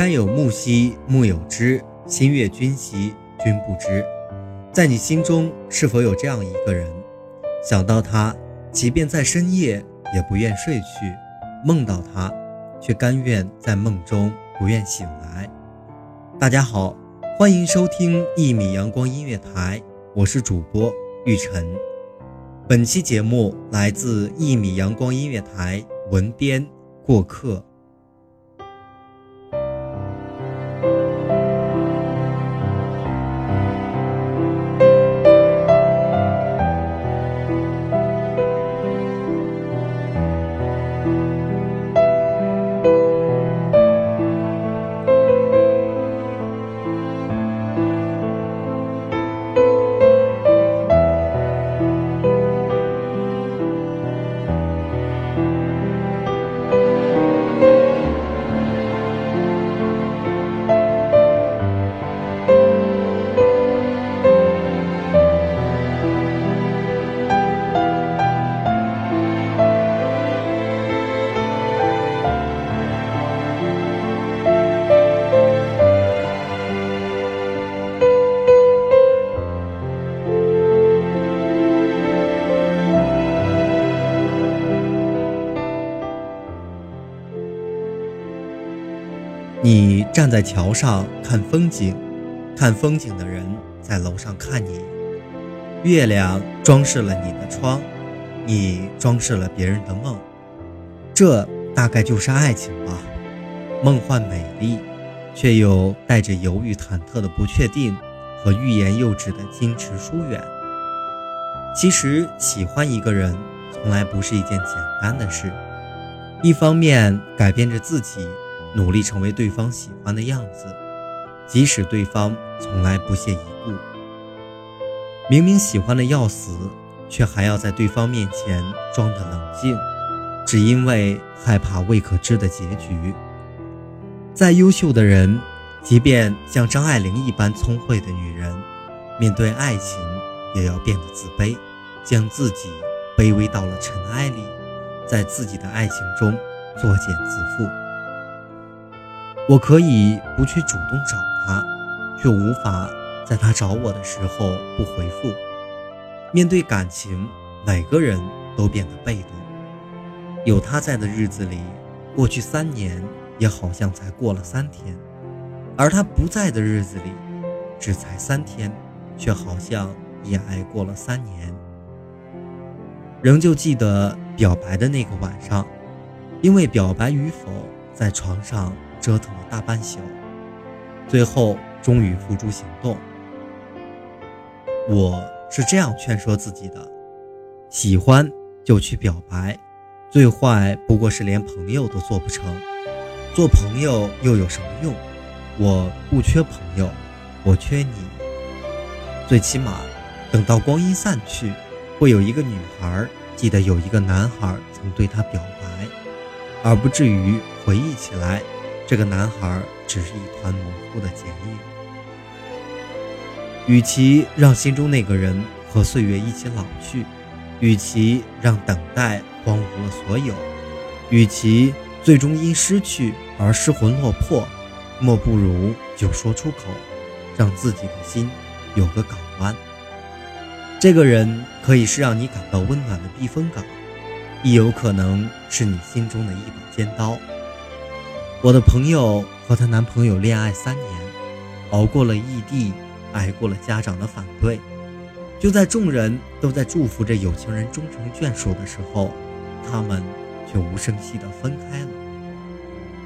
山有木兮木有枝，心悦君兮君不知。在你心中是否有这样一个人？想到他，即便在深夜也不愿睡去；梦到他，却甘愿在梦中不愿醒来。大家好，欢迎收听一米阳光音乐台，我是主播玉晨。本期节目来自一米阳光音乐台文编过客。站在桥上看风景，看风景的人在楼上看你。月亮装饰了你的窗，你装饰了别人的梦。这大概就是爱情吧，梦幻美丽，却又带着犹豫忐忑的不确定和欲言又止的矜持疏远。其实喜欢一个人从来不是一件简单的事，一方面改变着自己。努力成为对方喜欢的样子，即使对方从来不屑一顾。明明喜欢的要死，却还要在对方面前装的冷静，只因为害怕未可知的结局。再优秀的人，即便像张爱玲一般聪慧的女人，面对爱情也要变得自卑，将自己卑微到了尘埃里，在自己的爱情中作茧自缚。我可以不去主动找他，却无法在他找我的时候不回复。面对感情，每个人都变得被动。有他在的日子里，过去三年也好像才过了三天；而他不在的日子里，只才三天，却好像也挨过了三年。仍旧记得表白的那个晚上，因为表白与否，在床上。折腾了大半宿，最后终于付诸行动。我是这样劝说自己的：喜欢就去表白，最坏不过是连朋友都做不成。做朋友又有什么用？我不缺朋友，我缺你。最起码，等到光阴散去，会有一个女孩记得有一个男孩曾对她表白，而不至于回忆起来。这个男孩只是一团模糊的剪影。与其让心中那个人和岁月一起老去，与其让等待荒芜了所有。与其最终因失去而失魂落魄，莫不如就说出口，让自己的心有个港湾。这个人可以是让你感到温暖的避风港，亦有可能是你心中的一把尖刀。我的朋友和她男朋友恋爱三年，熬过了异地，挨过了家长的反对，就在众人都在祝福着有情人终成眷属的时候，他们。却无声息地分开了，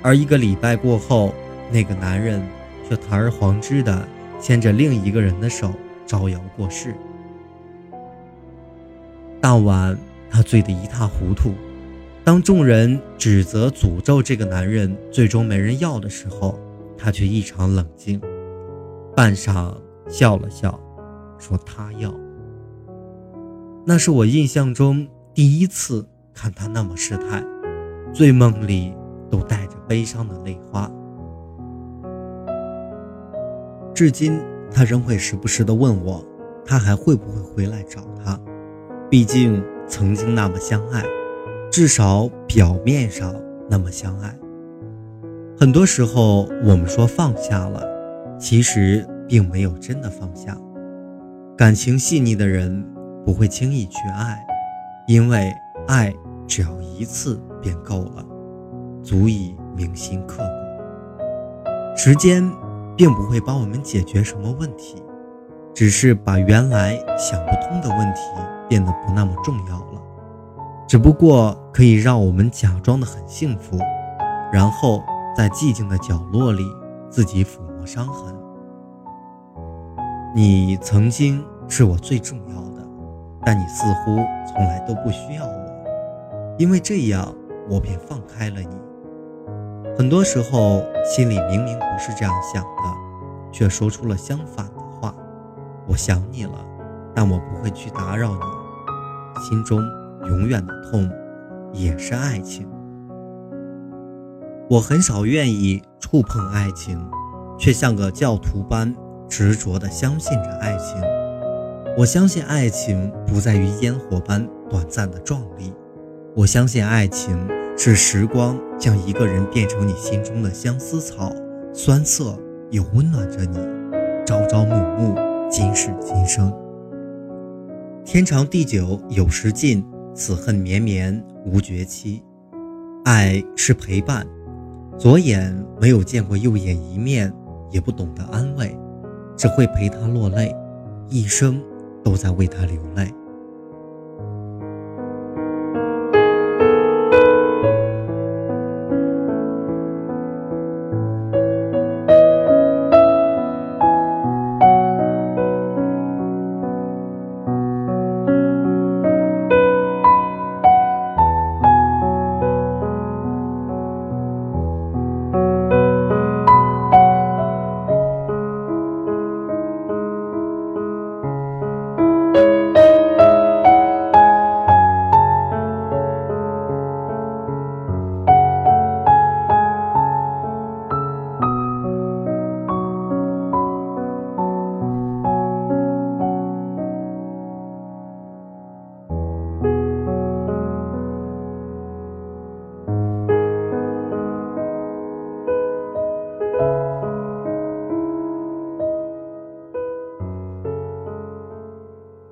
而一个礼拜过后，那个男人却堂而皇之地牵着另一个人的手招摇过市。当晚，他醉得一塌糊涂。当众人指责、诅咒这个男人最终没人要的时候，他却异常冷静，半晌笑了笑，说：“他要。”那是我印象中第一次。看他那么失态，醉梦里都带着悲伤的泪花。至今，他仍会时不时地问我，他还会不会回来找他？毕竟曾经那么相爱，至少表面上那么相爱。很多时候，我们说放下了，其实并没有真的放下。感情细腻的人不会轻易去爱，因为。爱只要一次便够了，足以铭心刻骨。时间并不会帮我们解决什么问题，只是把原来想不通的问题变得不那么重要了。只不过可以让我们假装的很幸福，然后在寂静的角落里自己抚摸伤痕。你曾经是我最重要的，但你似乎从来都不需要我。因为这样，我便放开了你。很多时候，心里明明不是这样想的，却说出了相反的话。我想你了，但我不会去打扰你。心中永远的痛，也是爱情。我很少愿意触碰爱情，却像个教徒般执着地相信着爱情。我相信爱情不在于烟火般短暂的壮丽。我相信爱情是时光将一个人变成你心中的相思草，酸涩又温暖着你，朝朝暮暮，今世今生。天长地久有时尽，此恨绵绵无绝期。爱是陪伴，左眼没有见过右眼一面，也不懂得安慰，只会陪他落泪，一生都在为他流泪。